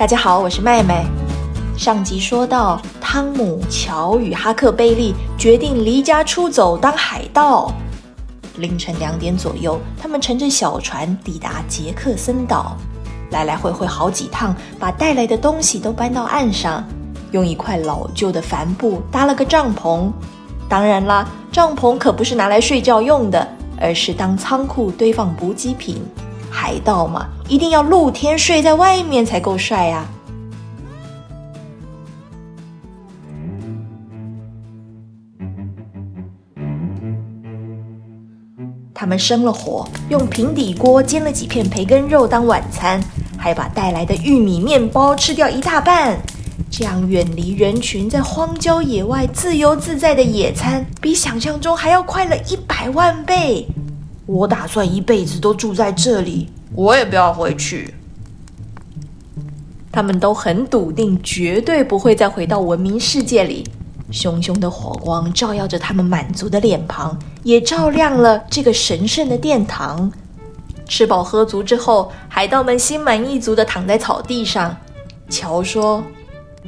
大家好，我是麦麦。上集说到，汤姆、乔与哈克贝利决定离家出走当海盗。凌晨两点左右，他们乘着小船抵达杰克森岛，来来回回好几趟，把带来的东西都搬到岸上，用一块老旧的帆布搭了个帐篷。当然啦，帐篷可不是拿来睡觉用的，而是当仓库堆放补给品。海盗嘛，一定要露天睡在外面才够帅呀！他们生了火，用平底锅煎了几片培根肉当晚餐，还把带来的玉米面包吃掉一大半。这样远离人群，在荒郊野外自由自在的野餐，比想象中还要快乐一百万倍。我打算一辈子都住在这里，我也不要回去。他们都很笃定，绝对不会再回到文明世界里。熊熊的火光照耀着他们满足的脸庞，也照亮了这个神圣的殿堂。吃饱喝足之后，海盗们心满意足地躺在草地上。乔说：“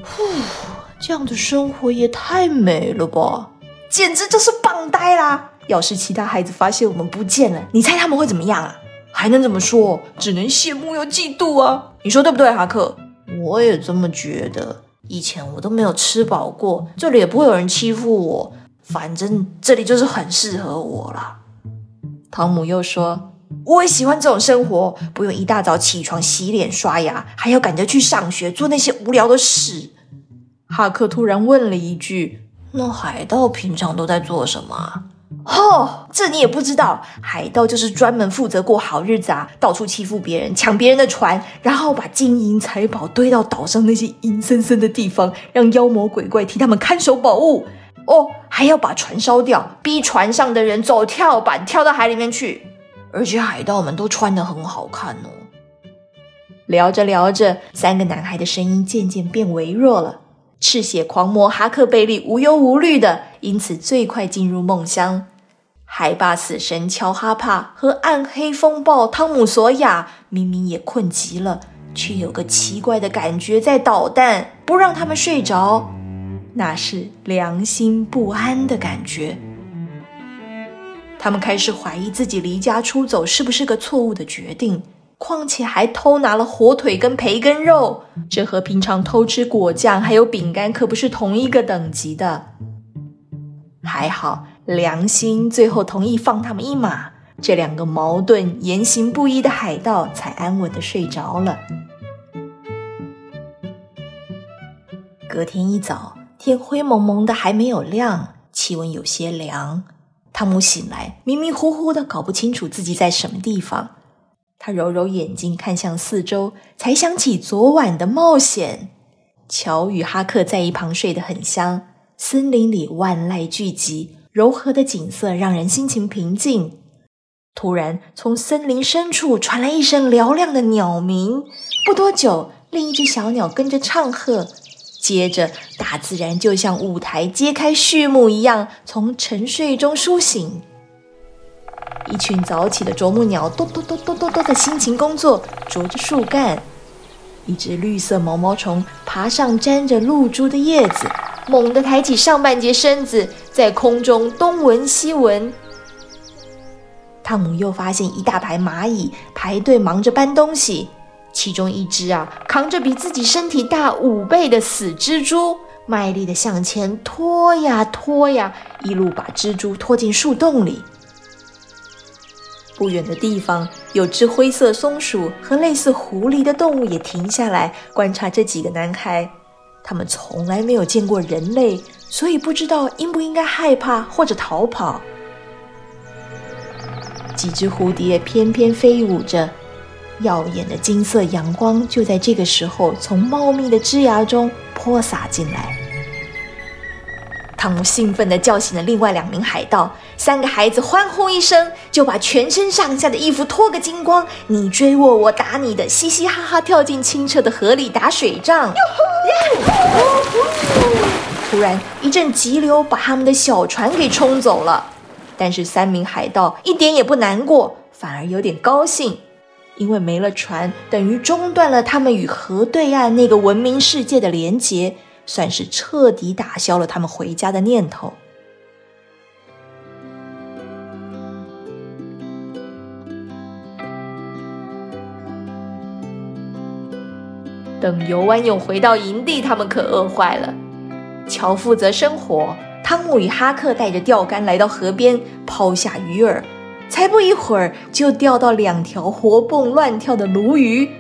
呼，这样的生活也太美了吧，简直就是棒呆啦！”要是其他孩子发现我们不见了，你猜他们会怎么样啊？还能怎么说？只能羡慕又嫉妒啊！你说对不对，哈克？我也这么觉得。以前我都没有吃饱过，这里也不会有人欺负我。反正这里就是很适合我了。汤姆又说：“我也喜欢这种生活，不用一大早起床洗脸刷牙，还要赶着去上学做那些无聊的事。”哈克突然问了一句：“那海盗平常都在做什么？”哦，这你也不知道，海盗就是专门负责过好日子啊，到处欺负别人，抢别人的船，然后把金银财宝堆到岛上那些阴森森的地方，让妖魔鬼怪替他们看守宝物。哦，还要把船烧掉，逼船上的人走跳板跳到海里面去。而且海盗们都穿得很好看哦。聊着聊着，三个男孩的声音渐渐变微弱了。赤血狂魔哈克贝利无忧无虑的，因此最快进入梦乡。海霸死神乔哈帕和暗黑风暴汤姆索亚明明也困极了，却有个奇怪的感觉在捣蛋，不让他们睡着。那是良心不安的感觉。他们开始怀疑自己离家出走是不是个错误的决定。况且还偷拿了火腿跟培根肉，这和平常偷吃果酱还有饼干可不是同一个等级的。还好。良心最后同意放他们一马，这两个矛盾言行不一的海盗才安稳的睡着了。隔天一早，天灰蒙蒙的，还没有亮，气温有些凉。汤姆醒来，迷迷糊糊的，搞不清楚自己在什么地方。他揉揉眼睛，看向四周，才想起昨晚的冒险。乔与哈克在一旁睡得很香，森林里万籁俱寂。柔和的景色让人心情平静。突然，从森林深处传来一声嘹亮的鸟鸣。不多久，另一只小鸟跟着唱和。接着，大自然就像舞台揭开序幕一样，从沉睡中苏醒。一群早起的啄木鸟哆哆哆哆哆哆的辛勤工作，啄着树干。一只绿色毛毛虫爬上沾着露珠的叶子。猛地抬起上半截身子，在空中东闻西闻。汤姆又发现一大排蚂蚁排队忙着搬东西，其中一只啊扛着比自己身体大五倍的死蜘蛛，卖力的向前拖呀拖呀，一路把蜘蛛拖进树洞里。不远的地方，有只灰色松鼠和类似狐狸的动物也停下来观察这几个男孩。他们从来没有见过人类，所以不知道应不应该害怕或者逃跑。几只蝴蝶翩翩飞舞着，耀眼的金色阳光就在这个时候从茂密的枝芽中泼洒进来。汤姆兴奋地叫醒了另外两名海盗，三个孩子欢呼一声，就把全身上下的衣服脱个精光，你追我，我打你的，嘻嘻哈哈跳进清澈的河里打水仗。突然，一阵急流把他们的小船给冲走了，但是三名海盗一点也不难过，反而有点高兴。因为没了船，等于中断了他们与河对岸那个文明世界的连结，算是彻底打消了他们回家的念头。等游完泳回到营地，他们可饿坏了。乔负责生火，汤姆与哈克带着钓竿来到河边，抛下鱼饵。才不一会儿，就钓到两条活蹦乱跳的鲈鱼。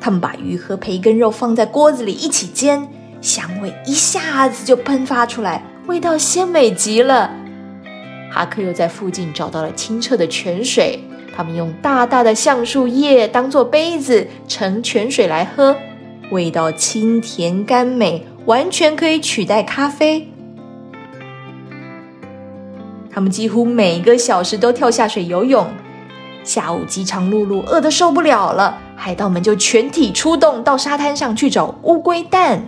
他们把鱼和培根肉放在锅子里一起煎，香味一下子就喷发出来，味道鲜美极了。哈克又在附近找到了清澈的泉水，他们用大大的橡树叶当做杯子盛泉水来喝，味道清甜甘美，完全可以取代咖啡。他们几乎每个小时都跳下水游泳。下午饥肠辘辘，饿得受不了了，海盗们就全体出动到沙滩上去找乌龟蛋。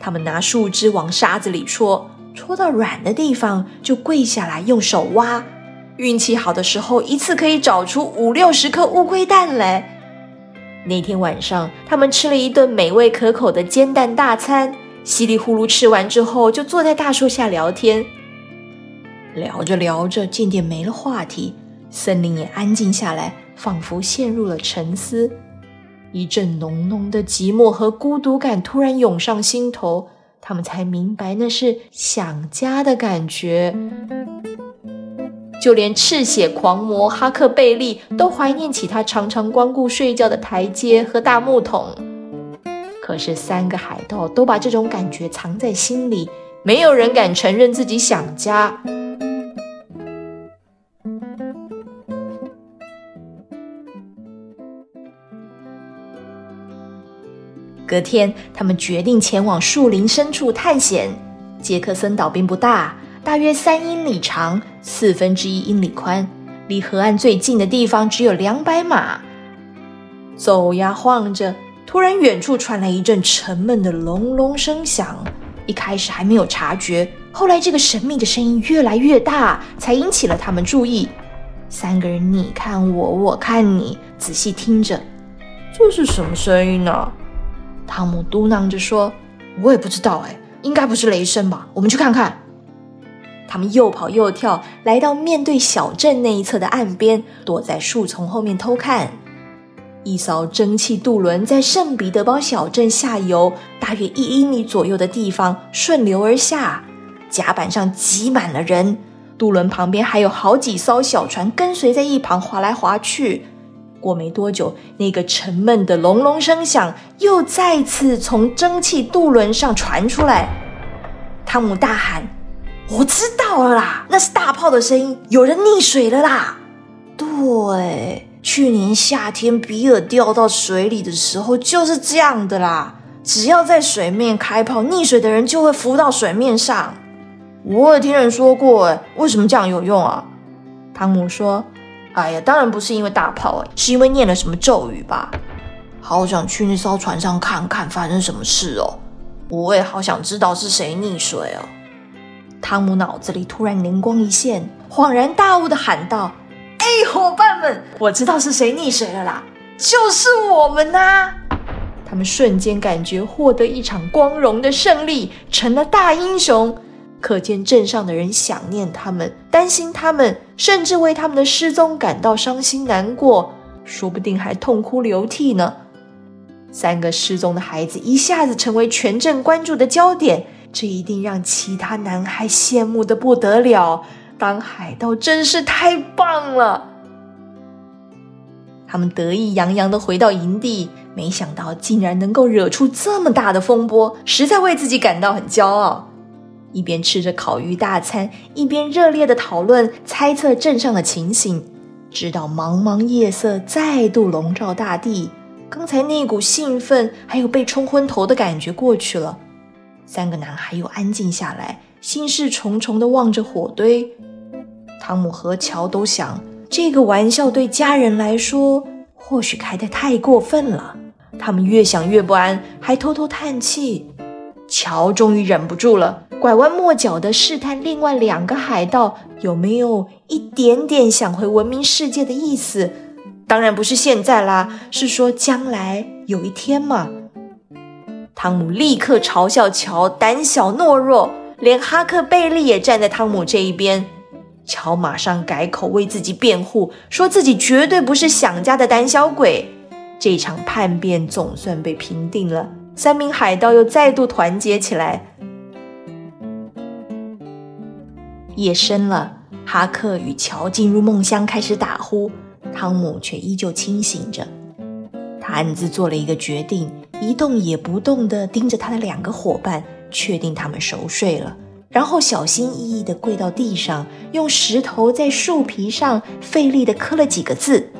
他们拿树枝往沙子里戳，戳到软的地方就跪下来用手挖。运气好的时候，一次可以找出五六十颗乌龟蛋来。那天晚上，他们吃了一顿美味可口的煎蛋大餐，稀里呼噜吃完之后，就坐在大树下聊天。聊着聊着，渐渐没了话题，森林也安静下来，仿佛陷入了沉思。一阵浓浓的寂寞和孤独感突然涌上心头，他们才明白那是想家的感觉。就连赤血狂魔哈克贝利都怀念起他常常光顾睡觉的台阶和大木桶。可是三个海盗都把这种感觉藏在心里，没有人敢承认自己想家。隔天，他们决定前往树林深处探险。杰克森岛并不大，大约三英里长，四分之一英里宽，离河岸最近的地方只有两百码。走呀晃着，突然远处传来一阵沉闷的隆隆声响。一开始还没有察觉，后来这个神秘的声音越来越大，才引起了他们注意。三个人你看我，我看你，仔细听着，这是什么声音呢？汤姆嘟囔着说：“我也不知道，哎，应该不是雷声吧？我们去看看。”他们又跑又跳，来到面对小镇那一侧的岸边，躲在树丛后面偷看。一艘蒸汽渡轮在圣彼得堡小镇下游大约一英里左右的地方顺流而下，甲板上挤满了人，渡轮旁边还有好几艘小船跟随在一旁划来划去。过没多久，那个沉闷的隆隆声响又再次从蒸汽渡轮上传出来。汤姆大喊：“我知道了啦，那是大炮的声音，有人溺水了啦！”对，去年夏天比尔掉到水里的时候就是这样的啦。只要在水面开炮，溺水的人就会浮到水面上。我也听人说过，为什么这样有用啊？汤姆说。哎呀，当然不是因为大炮哎，是因为念了什么咒语吧？好想去那艘船上看看发生什么事哦！我也好想知道是谁溺水哦！汤姆脑子里突然灵光一现，恍然大悟的喊道：“哎，伙伴们，我知道是谁溺水了啦！就是我们呐！”他们瞬间感觉获得一场光荣的胜利，成了大英雄。可见镇上的人想念他们，担心他们，甚至为他们的失踪感到伤心难过，说不定还痛哭流涕呢。三个失踪的孩子一下子成为全镇关注的焦点，这一定让其他男孩羡慕的不得了。当海盗真是太棒了！他们得意洋洋的回到营地，没想到竟然能够惹出这么大的风波，实在为自己感到很骄傲。一边吃着烤鱼大餐，一边热烈的讨论、猜测镇上的情形。直到茫茫夜色再度笼罩大地，刚才那股兴奋还有被冲昏头的感觉过去了，三个男孩又安静下来，心事重重的望着火堆。汤姆和乔都想，这个玩笑对家人来说或许开得太过分了。他们越想越不安，还偷偷叹气。乔终于忍不住了。拐弯抹角的试探另外两个海盗有没有一点点想回文明世界的意思，当然不是现在啦，是说将来有一天嘛。汤姆立刻嘲笑乔胆小懦弱，连哈克贝利也站在汤姆这一边。乔马上改口为自己辩护，说自己绝对不是想家的胆小鬼。这场叛变总算被平定了，三名海盗又再度团结起来。夜深了，哈克与乔进入梦乡，开始打呼，汤姆却依旧清醒着。他暗自做了一个决定。一动也不动地盯着他的两个伙伴，确定他们熟睡了，然后小心翼翼地跪到地上，用石头在树皮上费力地刻了几个字，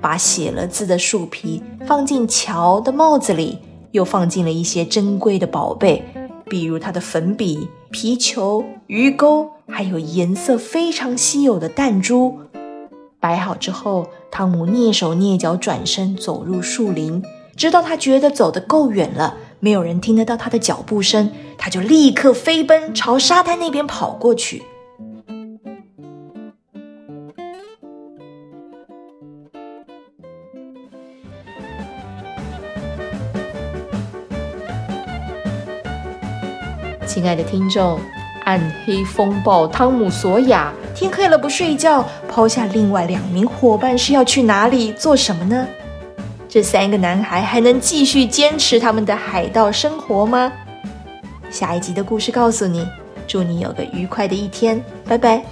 把写了字的树皮放进乔的帽子里，又放进了一些珍贵的宝贝，比如他的粉笔、皮球、鱼钩，还有颜色非常稀有的弹珠。摆好之后，汤姆蹑手蹑脚转身走入树林。直到他觉得走得够远了，没有人听得到他的脚步声，他就立刻飞奔朝沙滩那边跑过去。亲爱的听众，暗黑风暴汤姆索亚天黑了不睡觉，抛下另外两名伙伴是要去哪里做什么呢？这三个男孩还能继续坚持他们的海盗生活吗？下一集的故事告诉你。祝你有个愉快的一天，拜拜。